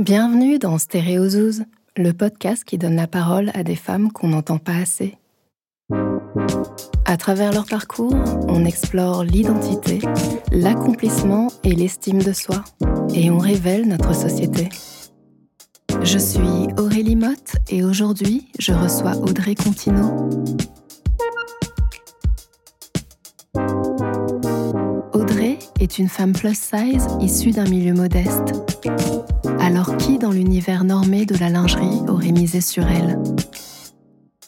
Bienvenue dans Stéréozouz, le podcast qui donne la parole à des femmes qu'on n'entend pas assez. À travers leur parcours, on explore l'identité, l'accomplissement et l'estime de soi, et on révèle notre société. Je suis Aurélie Motte et aujourd'hui, je reçois Audrey Contino. Audrey est une femme plus size issue d'un milieu modeste. Alors qui dans l'univers normé de la lingerie aurait misé sur elle?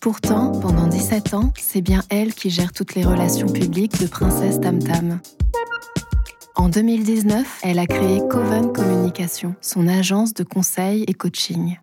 Pourtant, pendant 17 ans, c'est bien elle qui gère toutes les relations publiques de Princesse Tam Tam. En 2019, elle a créé Coven Communication, son agence de conseil et coaching.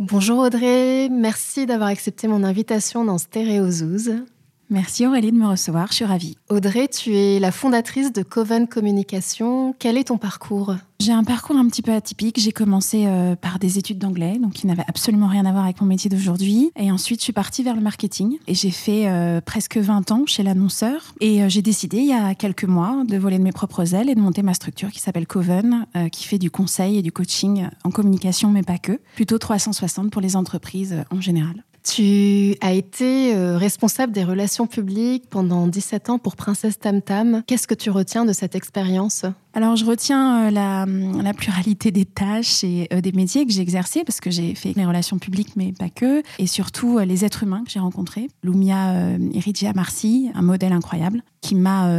Bonjour Audrey, merci d'avoir accepté mon invitation dans Stéréozouz. Merci Aurélie de me recevoir, je suis ravie. Audrey, tu es la fondatrice de Coven Communication. Quel est ton parcours? J'ai un parcours un petit peu atypique. J'ai commencé euh, par des études d'anglais, donc qui n'avaient absolument rien à voir avec mon métier d'aujourd'hui. Et ensuite, je suis partie vers le marketing et j'ai fait euh, presque 20 ans chez l'annonceur. Et euh, j'ai décidé il y a quelques mois de voler de mes propres ailes et de monter ma structure qui s'appelle Coven, qui fait du conseil et du coaching en communication, mais pas que. Plutôt 360 pour les entreprises en général. Tu as été euh, responsable des relations publiques pendant 17 ans pour Princesse Tam Tam. Qu'est-ce que tu retiens de cette expérience? Alors, je retiens euh, la, pluralité des tâches et euh, des métiers que j'ai exercés parce que j'ai fait les relations publiques, mais pas que, et surtout les êtres humains que j'ai rencontrés. Lumia Irigia Marcy, un modèle incroyable qui m'a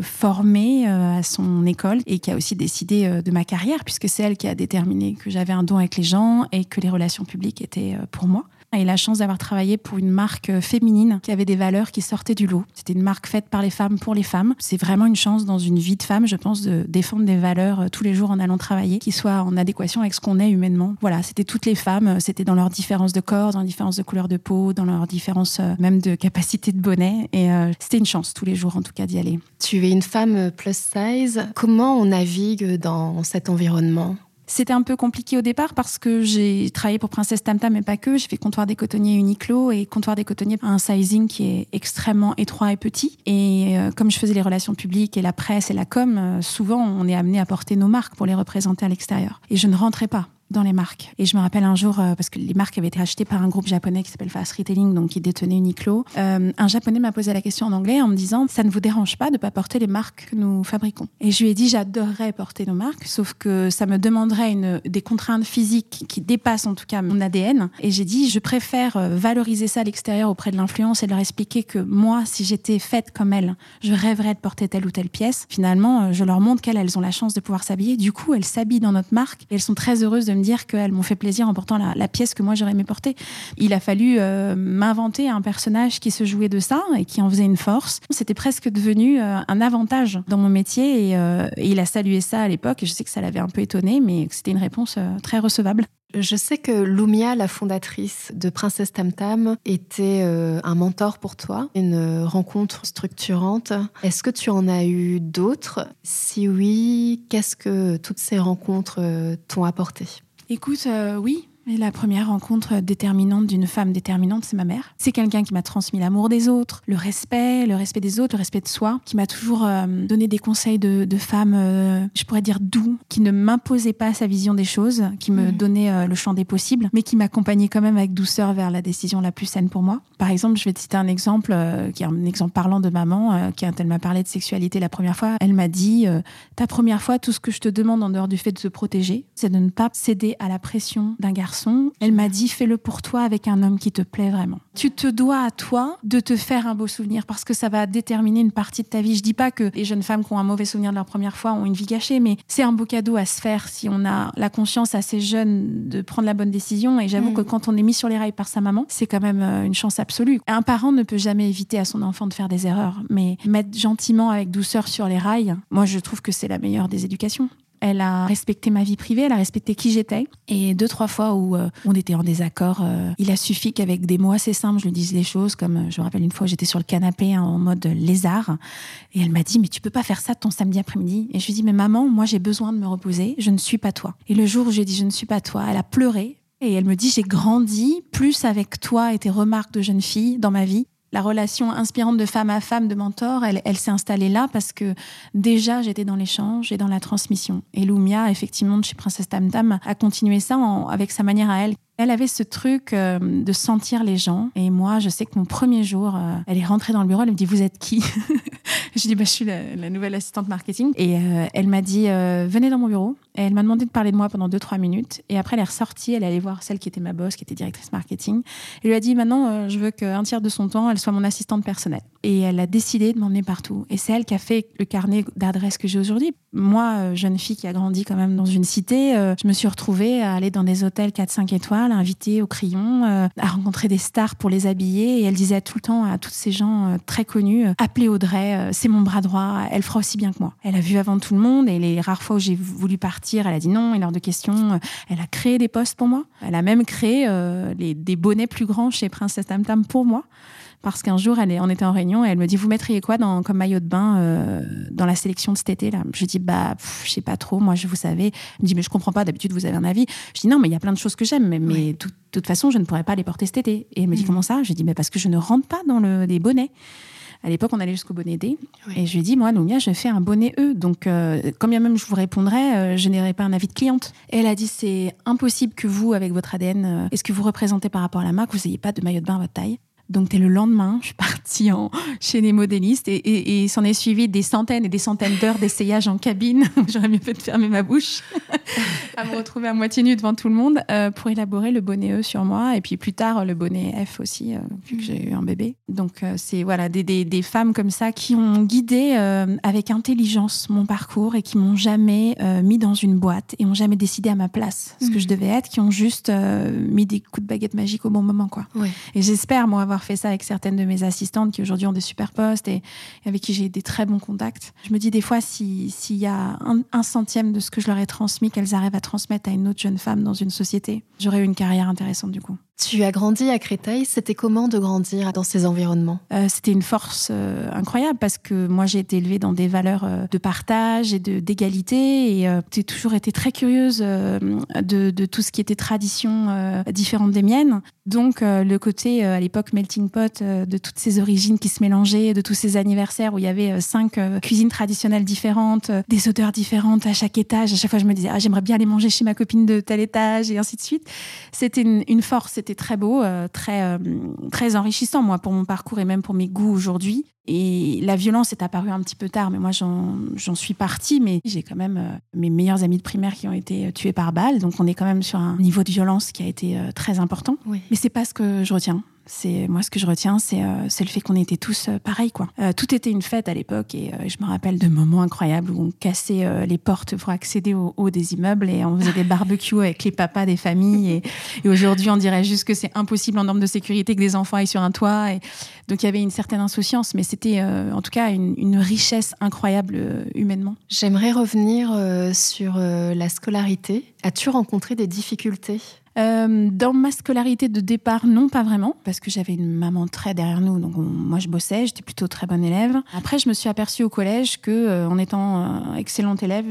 formée à son école et qui a aussi décidé de ma carrière puisque c'est elle qui a déterminé que j'avais un don avec les gens et que les relations publiques étaient pour moi et la chance d'avoir travaillé pour une marque euh, féminine qui avait des valeurs qui sortaient du lot. C'était une marque faite par les femmes pour les femmes. C'est vraiment une chance dans une vie de femme, je pense, de défendre des valeurs euh, tous les jours en allant travailler qui soient en adéquation avec ce qu'on est humainement. Voilà, c'était toutes les femmes, euh, c'était dans leurs différences de corps, dans leurs différences de couleur de peau, dans leurs différences même de capacité de bonnet. Et c'était une chance tous les jours, en tout cas, d'y aller. Tu es une femme plus size. Comment on navigue dans cet environnement? C'était un peu compliqué au départ parce que j'ai travaillé pour Princesse Tam Tam, mais pas que. J'ai fait comptoir des cotonniers Uniqlo et comptoir des cotonniers un sizing qui est extrêmement étroit et petit. Et euh, comme je faisais les relations publiques et la presse et la com, euh, souvent on est amené à porter nos marques pour les représenter à l'extérieur. Et je ne rentrais pas dans les marques. Et je me rappelle un jour, euh, parce que les marques avaient été achetées par un groupe japonais qui s'appelle Fast Retailing, donc qui détenait Uniqlo, euh, un japonais m'a posé la question en anglais en me disant Ça ne vous dérange pas de ne pas porter les marques que nous fabriquons? Et je lui ai dit J'adorerais porter nos marques, sauf que ça me demanderait une, des contraintes physiques qui dépassent en tout cas mon ADN. Et j'ai dit Je préfère euh, valoriser ça à l'extérieur auprès de l'influence et leur expliquer que moi, si j'étais faite comme elles, je rêverais de porter telle ou telle pièce. Finalement, je leur montre qu'elles elles ont la chance de pouvoir s'habiller. Du coup, elles s'habillent dans notre marque et elles sont très heureuses de me dire qu'elles m'ont fait plaisir en portant la, pièce que moi j'aurais aimé porter. Il a fallu euh, m'inventer un personnage qui se jouait de ça et qui en faisait une force. C'était presque devenu euh, un avantage dans mon métier euh, et, il a salué ça à l'époque. Et je sais que ça l'avait un peu étonné, mais c'était une réponse très recevable. Je sais que Lumia, la fondatrice de Princesse Tam Tam, était un mentor pour toi, une rencontre structurante. Est-ce que tu en as eu d'autres? Si oui, qu'est-ce que toutes ces rencontres t'ont apporté? Écoute, euh, oui, et la première rencontre déterminante d'une femme déterminante, c'est ma mère. C'est quelqu'un qui m'a transmis l'amour des autres, le respect, le respect des autres, le respect de soi, qui m'a toujours euh, donné des conseils de, de femme, euh, je pourrais dire doux, qui ne m'imposait pas sa vision des choses, qui me mmh. donnait euh, le champ des possibles, mais qui m'accompagnait quand même avec douceur vers la décision la plus saine pour moi. Par exemple, je vais te citer un exemple qui est un exemple parlant de maman, quand elle m'a parlé de sexualité la première fois, elle m'a dit ta première fois, tout ce que je te demande en dehors du fait de se protéger, c'est de ne pas céder à la pression d'un garçon elle m'a dit fais-le pour toi avec un homme qui te plaît vraiment. Tu te dois à toi de te faire un beau souvenir parce que ça va déterminer une partie de ta vie. Je dis pas que les jeunes femmes qui ont un mauvais souvenir de leur première fois ont une vie gâchée, mais c'est un beau cadeau à se faire si on a la conscience assez jeune de prendre la bonne décision. Et j'avoue mm. que quand on est mis sur les rails par sa maman, c'est quand même euh, une chance absolue. Un parent ne peut jamais éviter à son enfant de faire des erreurs, mais mettre gentiment avec douceur sur les rails, moi je trouve que c'est la meilleure des éducations. Elle a respecté ma vie privée, elle a respecté qui j'étais. Et deux, trois fois où euh, on était en désaccord, euh, il a suffi qu'avec des mots assez simples, je lui dise les choses. Comme euh, je me rappelle une fois, j'étais sur le canapé hein, en mode lézard. Et elle m'a dit, mais tu peux pas faire ça ton samedi après-midi? Et je lui ai dit, mais maman, moi j'ai besoin de me reposer, je ne suis pas toi. Et le jour où j'ai dit, je ne suis pas toi, elle a pleuré. Et elle me dit, j'ai grandi plus avec toi et tes remarques de jeune fille dans ma vie La relation inspirante de femme à femme, de mentor, elle, s'est installée là parce que déjà j'étais dans l'échange et dans la transmission. Et Lumia, effectivement, de chez Princesse Tam Tam, a continué ça avec sa manière à elle. Elle avait ce truc euh, de sentir les gens. Et moi, je sais que mon premier jour, euh, elle est rentrée dans le bureau, elle me dit Vous êtes qui? Je dis bah, Je suis la, nouvelle assistante marketing. Et euh, elle m'a dit Venez dans mon bureau. Et elle m'a demandé de parler de moi pendant 2-3 minutes. Et après, elle est ressortie, elle est allée voir celle qui était ma boss, qui était directrice marketing. Elle lui a dit Maintenant, je veux qu'un tiers de son temps, elle soit mon assistante personnelle. Et elle a décidé de m'emmener partout. Et c'est elle qui a fait le carnet d'adresses que j'ai aujourd'hui. Moi, jeune fille qui a grandi quand même dans une cité, je me suis retrouvée à aller dans des hôtels 4-5 étoiles invitée au crayon, euh, à rencontrer des stars pour les habiller. Et elle disait tout le temps à tous ces gens euh, très connus euh, Appelez Audrey, c'est mon bras droit, elle fera aussi bien que moi. Elle a vu avant tout le monde et les rares fois où j'ai voulu partir, elle a dit non, il est hors de question. Elle a créé des postes pour moi. Elle a même créé des bonnets plus grands chez Princesse Tam Tam pour moi parce qu'un jour, elle est, on était en réunion et elle me dit Vous mettriez quoi dans, comme maillot de bain euh, dans la sélection de cet été là? Je dis Bah, je sais pas trop, moi, je vous savez. Elle me dit Mais je comprends pas, d'habitude, vous avez un avis. Je dis Non, mais il y a plein de choses que j'aime, mais, de toute façon, je ne pourrais pas les porter cet été. Et elle me dit mm. Comment ça? Je dis Mais parce que je ne rentre pas dans le, des bonnets. À l'époque, on allait jusqu'au bonnet D. Et je lui ai dit, moi, Noumia, je fais un bonnet E. Donc, euh, quand bien même je vous répondrais, euh, je n'aurais pas un avis de cliente. Et elle a dit, c'est impossible que vous, avec votre ADN, est ce que vous représentez par rapport à la marque, vous n'ayez pas de maillot de bain à votre taille? Donc, dès le lendemain, je suis partie en, chez les modélistes et, et, s'en est suivi des centaines et des centaines d'heures d'essayage en cabine. J'aurais mieux fait de fermer ma bouche à me retrouver à moitié nue devant tout le monde euh, pour élaborer le bonnet E sur moi et puis plus tard le bonnet F aussi, euh, vu que j'ai eu un bébé. Donc, euh, c'est voilà, des, des, des, femmes comme ça qui ont guidé avec intelligence mon parcours et qui m'ont jamais mis dans une boîte et ont jamais décidé à ma place ce que je mmh. devais être, qui ont juste mis des coups de baguette magique au bon moment. Quoi. Et j'espère, moi, fait ça avec certaines de mes assistantes qui aujourd'hui ont des super postes et, avec qui j'ai des très bons contacts. Je me dis des fois, s'il y a un, centième de ce que je leur ai transmis, qu'elles arrivent à transmettre à une autre jeune femme dans une société, j'aurais eu une carrière intéressante du coup. Tu as grandi à Créteil. C'était comment de grandir dans ces environnements? Euh, C'était une force euh, incroyable parce que moi, j'ai été élevée dans des valeurs euh, de partage et d'égalité. Et j'ai toujours été très curieuse de, tout ce qui était tradition différente des miennes. Donc, le côté, à l'époque, melting pot, de toutes ces origines qui se mélangeaient, de tous ces anniversaires où il y avait cinq cuisines traditionnelles différentes, des odeurs différentes à chaque étage. À chaque fois, je me disais, ah, j'aimerais bien aller manger chez ma copine de tel étage et ainsi de suite. C'était une, une force. Très beau, euh, très, euh, très enrichissant, moi, pour mon parcours et même pour mes goûts aujourd'hui. Et la violence est apparue un petit peu tard, mais moi, j'en suis partie. Mais j'ai quand même euh, mes meilleurs amis de primaire qui ont été tués par balle. Donc, on est quand même sur un niveau de violence qui a été très important. Mais c'est pas ce que je retiens. C'est moi ce que je retiens, c'est euh, le fait qu'on était tous euh, pareils quoi. Euh, tout était une fête à l'époque et je me rappelle de moments incroyables où on cassait les portes pour accéder au haut des immeubles et on faisait des barbecues avec les papas des familles et, aujourd'hui on dirait juste que c'est impossible en normes de sécurité que des enfants aillent sur un toit et donc il y avait une certaine insouciance mais c'était en tout cas une, une richesse incroyable humainement. J'aimerais revenir sur la scolarité. As-tu rencontré des difficultés? Euh, dans ma scolarité de départ, non, pas vraiment, parce que j'avais une maman très derrière nous, donc moi je bossais, j'étais plutôt très bonne élève. Après, je me suis aperçue au collège que, euh, en étant euh, excellente élève,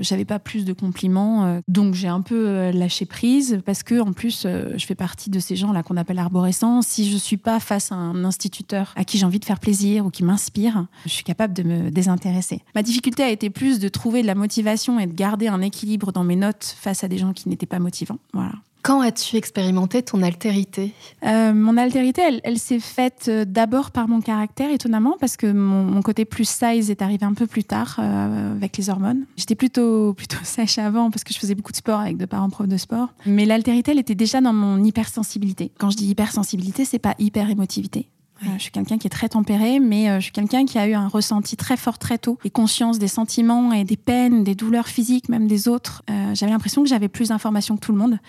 j'avais pas plus de compliments, donc j'ai un peu lâché prise, parce que en plus, je fais partie de ces gens là qu'on appelle arborescents. Si je suis pas face à un instituteur à qui j'ai envie de faire plaisir ou qui m'inspire, je suis capable de me désintéresser. Ma difficulté a été plus de trouver de la motivation et de garder un équilibre dans mes notes face à des gens qui n'étaient pas motivants. Voilà. Quand as-tu expérimenté ton altérité euh, Mon altérité, elle, s'est faite euh, d'abord par mon caractère, étonnamment, parce que mon, côté plus size est arrivé un peu plus tard euh, avec les hormones. J'étais plutôt, plutôt sèche avant parce que je faisais beaucoup de sport avec deux parents profs de sport. Mais l'altérité, elle était déjà dans mon hypersensibilité. Quand je dis hypersensibilité, c'est pas hyper émotivité. je suis quelqu'un qui est très tempéré, mais je suis quelqu'un qui a eu un ressenti très fort très tôt et conscience des sentiments et des peines, des douleurs physiques, même des autres. j'avais l'impression que j'avais plus d'informations que tout le monde.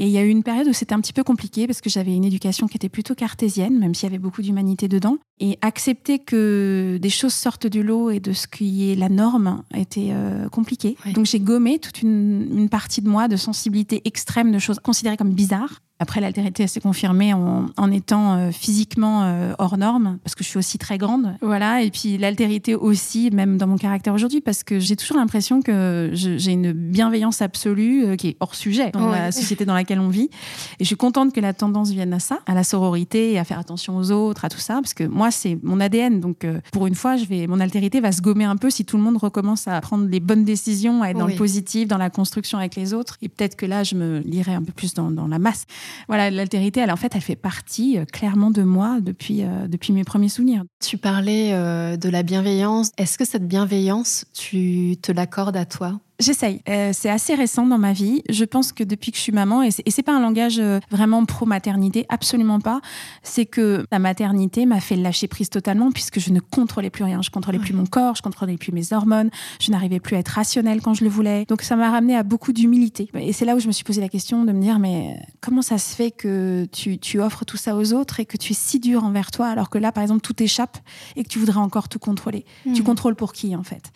Et il y a eu une période où c'était un petit peu compliqué parce que j'avais une éducation qui était plutôt cartésienne, même s'il y avait beaucoup d'humanité dedans. Et accepter que des choses sortent du lot et de ce qui est la norme était euh, compliqué. Donc j'ai gommé toute une, une, partie de moi de sensibilité extrême, de choses considérées comme bizarres. Après, l'altérité s'est confirmée en, en étant euh, physiquement euh, hors norme, parce que je suis aussi très grande. Voilà. Et puis l'altérité aussi, même dans mon caractère aujourd'hui, parce que j'ai toujours l'impression que j'ai une bienveillance absolue qui est hors sujet dans la société dans laquelle on vit. Et je suis contente que la tendance vienne à ça, à la sororité à faire attention aux autres, à tout ça, parce que moi, c'est mon ADN. Donc, euh, pour une fois, je vais, mon altérité va se gommer un peu si tout le monde recommence à prendre les bonnes décisions, à être dans le positif, dans la construction avec les autres. Et peut-être que là, je me lirai un peu plus dans, dans la masse. Voilà, l'altérité, elle, en fait, elle fait partie euh, clairement de moi depuis, euh, depuis mes premiers souvenirs. Tu parlais de la bienveillance. Est-ce que cette bienveillance, tu te l'accordes à toi? J'essaye. Euh, c'est assez récent dans ma vie. Je pense que depuis que je suis maman, et c'est pas un langage euh, vraiment pro-maternité, absolument pas, c'est que la maternité m'a fait lâcher prise totalement puisque je ne contrôlais plus rien. Je contrôlais plus mon corps, je contrôlais plus mes hormones, je n'arrivais plus à être rationnelle quand je le voulais. Donc ça m'a ramené à beaucoup d'humilité. Et c'est là où je me suis posé la question de me dire, mais comment ça se fait que tu, tu offres tout ça aux autres et que tu es si dur envers toi alors que là, par exemple, tout échappe et que tu voudrais encore tout contrôler. Tu mmh. contrôles pour qui, en fait?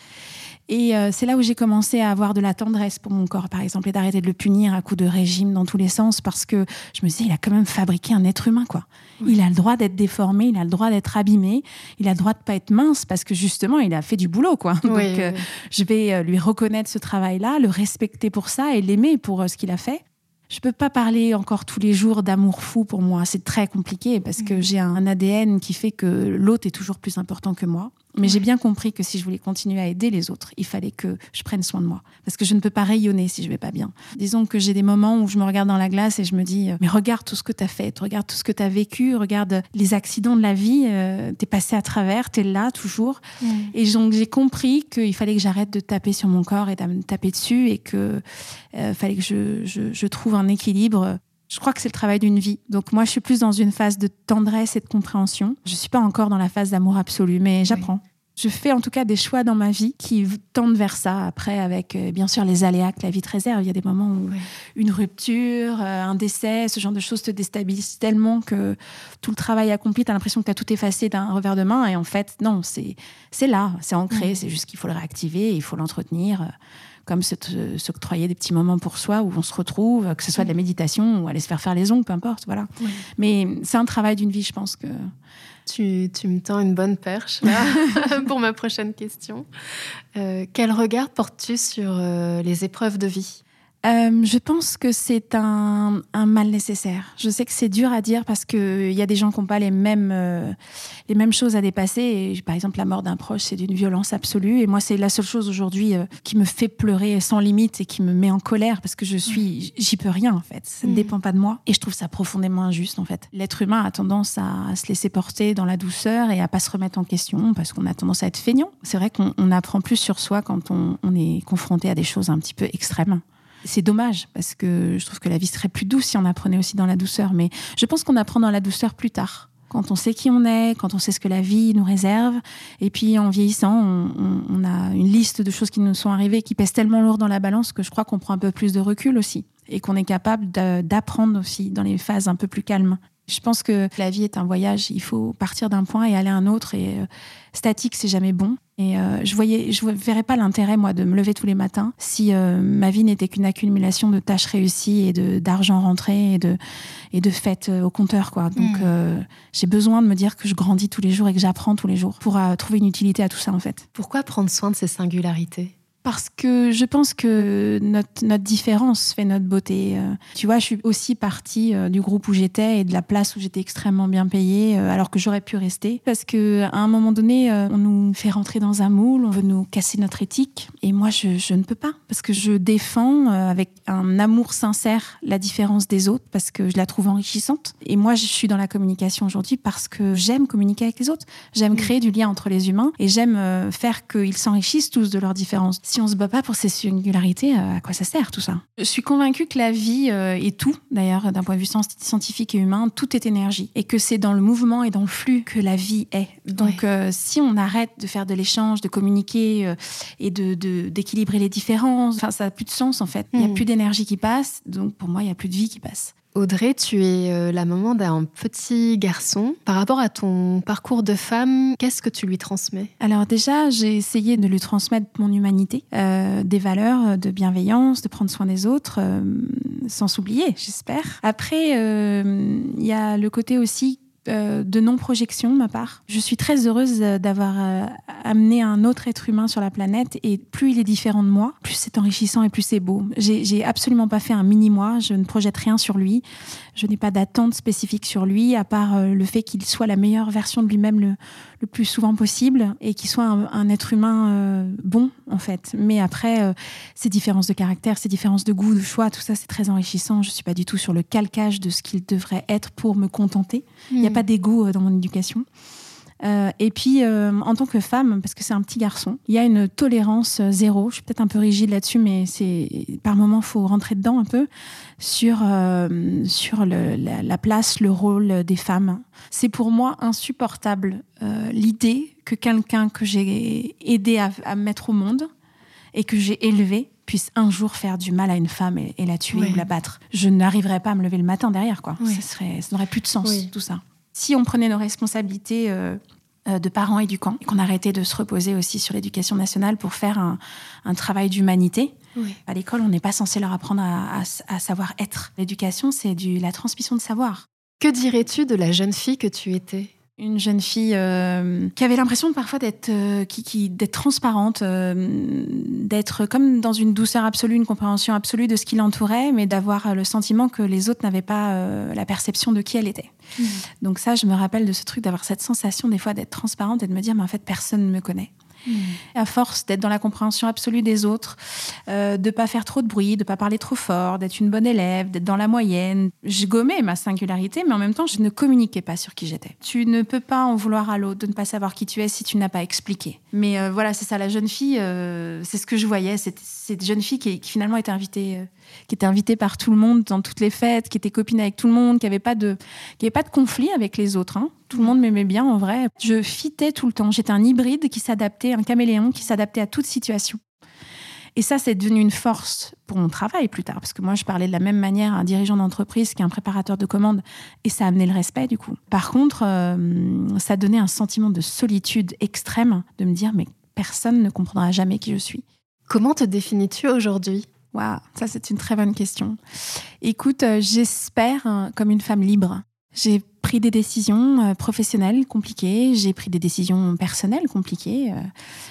Et euh, c'est là où j'ai commencé à avoir de la tendresse pour mon corps, par exemple, et d'arrêter de le punir à coup de régime dans tous les sens, parce que je me disais, il a quand même fabriqué un être humain, quoi. Il a le droit d'être déformé, il a le droit d'être abîmé, il a le droit de pas être mince, parce que justement, il a fait du boulot, quoi. Donc, euh, je vais euh, lui reconnaître ce travail-là, le respecter pour ça et l'aimer pour ce qu'il a fait. Je peux pas parler encore tous les jours d'amour fou pour moi. C'est très compliqué parce que j'ai un ADN qui fait que l'autre est toujours plus important que moi. Mais j'ai bien compris que si je voulais continuer à aider les autres, il fallait que je prenne soin de moi. Parce que je ne peux pas rayonner si je vais pas bien. Disons que j'ai des moments où je me regarde dans la glace et je me dis, mais regarde tout ce que tu as fait, regarde tout ce que tu as vécu, regarde les accidents de la vie, euh, tu es passé à travers, tu es là toujours. Et donc j'ai compris qu'il fallait que j'arrête de taper sur mon corps et de me taper dessus et que euh, fallait que je, je, je trouve un équilibre je crois que c'est le travail d'une vie. Donc moi, je suis plus dans une phase de tendresse et de compréhension. Je suis pas encore dans la phase d'amour absolu, mais j'apprends. Je fais en tout cas des choix dans ma vie qui tendent vers ça. Après, avec euh, bien sûr les aléas que la vie te réserve, il y a des moments où une rupture, euh, un décès, ce genre de choses te déstabilisent tellement que tout le travail accompli, tu as l'impression que tu as tout effacé d'un revers de main. Et en fait, non, c'est là, c'est ancré. C'est juste qu'il faut le réactiver, il faut l'entretenir. Comme s'octroyer des petits moments pour soi où on se retrouve, que ce soit de la méditation ou aller se faire faire les ongles, peu importe. Voilà. Mais c'est un travail d'une vie, je pense que. Tu, tu, me tends une bonne perche pour ma prochaine question. Euh, quel regard portes-tu sur euh, les épreuves de vie? Euh, je pense que c'est un, un, mal nécessaire. Je sais que c'est dur à dire parce qu'il y a des gens qui n'ont pas les mêmes, euh, les mêmes choses à dépasser. Et, par exemple, la mort d'un proche, c'est d'une violence absolue. Et moi, c'est la seule chose aujourd'hui euh, qui me fait pleurer sans limite et qui me met en colère parce que je suis, j'y peux rien en fait. Ça ne mm. dépend pas de moi. Et je trouve ça profondément injuste en fait. L'être humain a tendance à, se laisser porter dans la douceur et à pas se remettre en question parce qu'on a tendance à être feignant. C'est vrai qu'on apprend plus sur soi quand on, on est confronté à des choses un petit peu extrêmes. C'est dommage parce que je trouve que la vie serait plus douce si on apprenait aussi dans la douceur. Mais je pense qu'on apprend dans la douceur plus tard. Quand on sait qui on est, quand on sait ce que la vie nous réserve. Et puis en vieillissant, on, a une liste de choses qui nous sont arrivées qui pèsent tellement lourd dans la balance que je crois qu'on prend un peu plus de recul aussi. Et qu'on est capable d'apprendre aussi dans les phases un peu plus calmes. Je pense que la vie est un voyage. Il faut partir d'un point et aller à un autre. Et euh, statique, c'est jamais bon. Et euh, je voyais, je verrais pas l'intérêt moi de me lever tous les matins si euh, ma vie n'était qu'une accumulation de tâches réussies et de d'argent rentré et de et de fêtes au compteur quoi. Donc hmm. j'ai besoin de me dire que je grandis tous les jours et que j'apprends tous les jours pour trouver une utilité à tout ça en fait. Pourquoi prendre soin de ces singularités? Parce que je pense que notre, notre différence fait notre beauté. Euh, tu vois, je suis aussi partie euh, du groupe où j'étais et de la place où j'étais extrêmement bien payée, euh, alors que j'aurais pu rester. Parce que à un moment donné, on nous fait rentrer dans un moule, on veut nous casser notre éthique. Et moi, je, je ne peux pas. Parce que je défends avec un amour sincère la différence des autres, parce que je la trouve enrichissante. Et moi, je suis dans la communication aujourd'hui parce que j'aime communiquer avec les autres. J'aime créer du lien entre les humains et j'aime faire qu'ils s'enrichissent tous de leurs différences si on se bat pas pour ces singularités, euh, à quoi ça sert tout ça? Je suis convaincue que la vie euh, est tout, d'ailleurs, d'un point de vue scientifique et humain, tout est énergie. Et que c'est dans le mouvement et dans le flux que la vie est. Donc, euh, si on arrête de faire de l'échange, de communiquer et de, d'équilibrer les différences, ça n'a plus de sens en fait. Il n'y a hmm. plus d'énergie qui passe, donc pour moi, il n'y a plus de vie qui passe. Audrey, tu es euh, la maman d'un petit garçon. Par rapport à ton parcours de femme, qu'est-ce que tu lui transmets? Alors déjà, j'ai essayé de lui transmettre mon humanité, euh, des valeurs de bienveillance, de prendre soin des autres, euh, sans s'oublier, j'espère. Après, il y a le côté aussi de non-projection de ma part. Je suis très heureuse d'avoir amené un autre être humain sur la planète et plus il est différent de moi, plus c'est enrichissant et plus c'est beau. J'ai absolument pas fait un mini-moi, je ne projette rien sur lui, je n'ai pas d'attente spécifique sur lui, à part euh, le fait qu'il soit la meilleure version de lui-même le, le, plus souvent possible et qu'il soit un, être humain bon, en fait. Mais après, ces différences de caractère, ces différences de goût, de choix, tout ça, c'est très enrichissant. Je suis pas du tout sur le calcage de ce qu'il devrait être pour me contenter. Il n'y a pas d'ego euh, dans mon éducation. Euh, et puis, euh, en tant que femme, parce que c'est un petit garçon, il y a une tolérance zéro. Je suis peut-être un peu rigide là-dessus, mais c'est par moment, faut rentrer dedans un peu sur sur la, place, le rôle des femmes. C'est pour moi insupportable l'idée que quelqu'un que j'ai aidé à, à, mettre au monde et que j'ai élevé puisse un jour faire du mal à une femme et, la tuer ou la battre. Je n'arriverais pas à me lever le matin derrière, quoi. Ça, serait, ça n'aurait plus de sens, tout ça. Si on prenait nos responsabilités euh, euh, de parents éducants et qu'on arrêtait de se reposer aussi sur l'éducation nationale pour faire un, travail d'humanité, à l'école, on n'est pas censé leur apprendre à, savoir être. L'éducation, c'est la transmission de savoir. Que dirais-tu de la jeune fille que tu étais? Une jeune fille euh, qui avait l'impression parfois d'être euh, qui, d'être transparente, euh, d'être comme dans une douceur absolue, une compréhension absolue de ce qui l'entourait, mais d'avoir le sentiment que les autres n'avaient pas la perception de qui elle était. Mmh. Donc ça, je me rappelle de ce truc d'avoir cette sensation des fois d'être transparente et de me dire mais en fait personne ne me connaît. À force d'être dans la compréhension absolue des autres, euh, de pas faire trop de bruit, de pas parler trop fort, d'être une bonne élève, d'être dans la moyenne. Je gommais ma singularité, mais en même temps, je ne communiquais pas sur qui j'étais. Tu ne peux pas en vouloir à l'autre de ne pas savoir qui tu es si tu n'as pas expliqué. Mais euh, voilà, c'est ça, la jeune fille, euh, c'est ce que je voyais. Cette jeune fille qui, finalement était invitée, euh, qui était invitée par tout le monde dans toutes les fêtes, qui était copine avec tout le monde, qui n'avait pas de, pas de conflit avec les autres. Hein. Tout le monde m'aimait bien en vrai. Je fitais tout le temps. J'étais un hybride qui s'adaptait, un caméléon qui s'adaptait à toute situation. Et ça, c'est devenu une force pour mon travail plus tard, parce que moi, je parlais de la même manière à un dirigeant d'entreprise qu'un préparateur de commandes, et ça a amené le respect du coup. Par contre, euh, ça donnait un sentiment de solitude extrême, de me dire, mais personne ne comprendra jamais qui je suis. Comment te définis-tu aujourd'hui? Waouh, ça c'est une très bonne question. Écoute, euh, j'espère hein, comme une femme libre. J'ai pris des décisions euh, professionnelles compliquées, j'ai pris des décisions personnelles compliquées. Euh.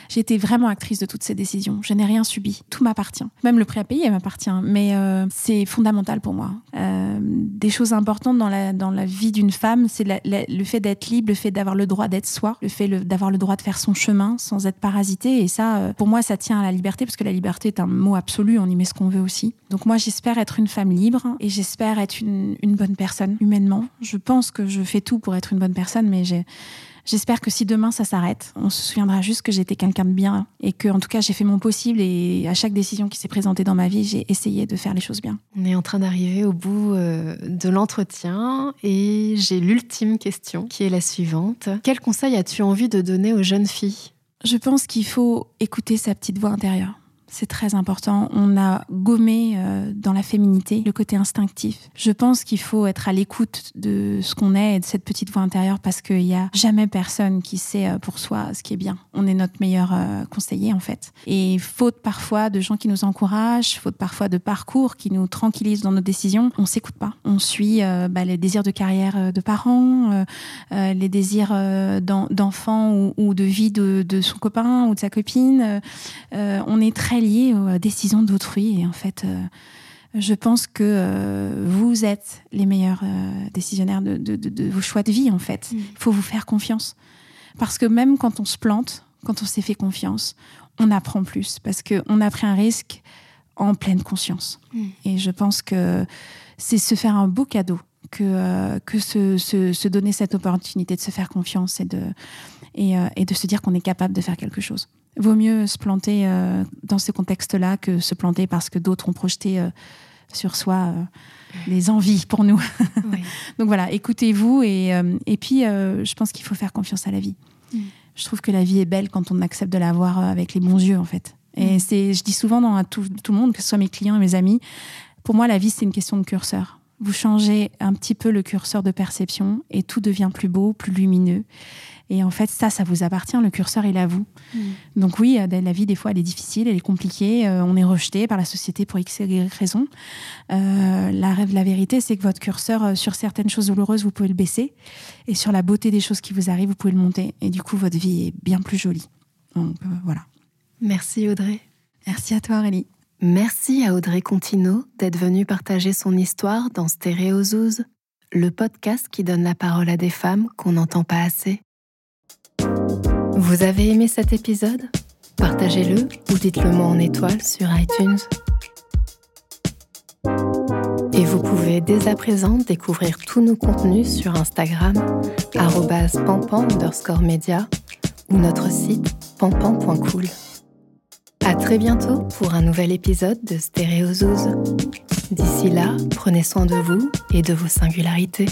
J'ai été vraiment actrice de toutes ces décisions. Je n'ai rien subi. Tout m'appartient. Même le prêt à payer m'appartient. Mais euh, c'est fondamental pour moi. des choses importantes dans la, dans la vie d'une femme, c'est le fait d'être libre, le fait d'avoir le droit d'être soi, le fait d'avoir le droit de faire son chemin sans être parasité. Et ça, pour moi, ça tient à la liberté, parce que la liberté est un mot absolu, on y met ce qu'on veut aussi. Donc moi, j'espère être une femme libre et j'espère être une, une bonne personne humainement. Je pense que je fais tout pour être une bonne personne, mais J'espère que si demain ça s'arrête, on se souviendra juste que j'étais quelqu'un de bien et que, en tout cas, j'ai fait mon possible et à chaque décision qui s'est présentée dans ma vie, j'ai essayé de faire les choses bien. On est en train d'arriver au bout euh, de l'entretien et j'ai l'ultime question qui est la suivante. Quel conseil as-tu envie de donner aux jeunes filles? Je pense qu'il faut écouter sa petite voix intérieure. C'est très important. On a gommé euh, dans la féminité le côté instinctif. Je pense qu'il faut être à l'écoute de ce qu'on est et de cette petite voix intérieure parce qu'il n'y a jamais personne qui sait euh, pour soi ce qui est bien. On est notre meilleur euh, conseiller en fait. Et faute parfois de gens qui nous encouragent, faute parfois de parcours qui nous tranquillisent dans nos décisions, on s'écoute pas. On suit bah, les désirs de carrière de parents, les désirs d'enfants ou, de vie de, de, son copain ou de sa copine. on est très lié aux décisions d'autrui. Et en fait, euh, je pense que euh, vous êtes les meilleurs euh, décisionnaires de, vos choix de vie, en fait. Il mm. faut vous faire confiance. Parce que même quand on se plante, quand on s'est fait confiance, on apprend plus. Parce qu'on a pris un risque en pleine conscience. Mm. Et je pense que c'est se faire un beau cadeau que, que se, se, donner cette opportunité de se faire confiance et de, et, et de se dire qu'on est capable de faire quelque chose. Vaut mieux se planter euh, dans ce contexte-là que se planter parce que d'autres ont projeté euh, sur soi euh, les envies pour nous. Donc voilà, écoutez-vous et, et puis je pense qu'il faut faire confiance à la vie. Mm. Je trouve que la vie est belle quand on accepte de la voir avec les bons yeux en fait. Et mm. c'est, je dis souvent dans, à tout, tout, le monde, que ce soit mes clients et mes amis, pour moi la vie c'est une question de curseur. Vous changez un petit peu le curseur de perception et tout devient plus beau, plus lumineux. Et en fait, ça, ça vous appartient. Le curseur, il est à vous. Mm. Donc oui, euh, la vie, des fois, elle est difficile, elle est compliquée. Euh, on est rejeté par la société pour X et Y raisons. Euh, la, la vérité, c'est que votre curseur, sur certaines choses douloureuses, vous pouvez le baisser. Et sur la beauté des choses qui vous arrivent, vous pouvez le monter. Et du coup, votre vie est bien plus jolie. Donc voilà. Merci Audrey. Merci à toi Aurélie. Merci à Audrey Contino d'être venue partager son histoire dans Stéréozouz, le podcast qui donne la parole à des femmes qu'on n'entend pas assez. Vous avez aimé cet épisode? Partagez-le ou dites-le moi en étoile sur iTunes. Et vous pouvez dès à présent découvrir tous nos contenus sur Instagram, pampan underscore média ou notre site pampan.cool. À très bientôt pour un nouvel épisode de Stéréozouz. D'ici là, prenez soin de vous et de vos singularités.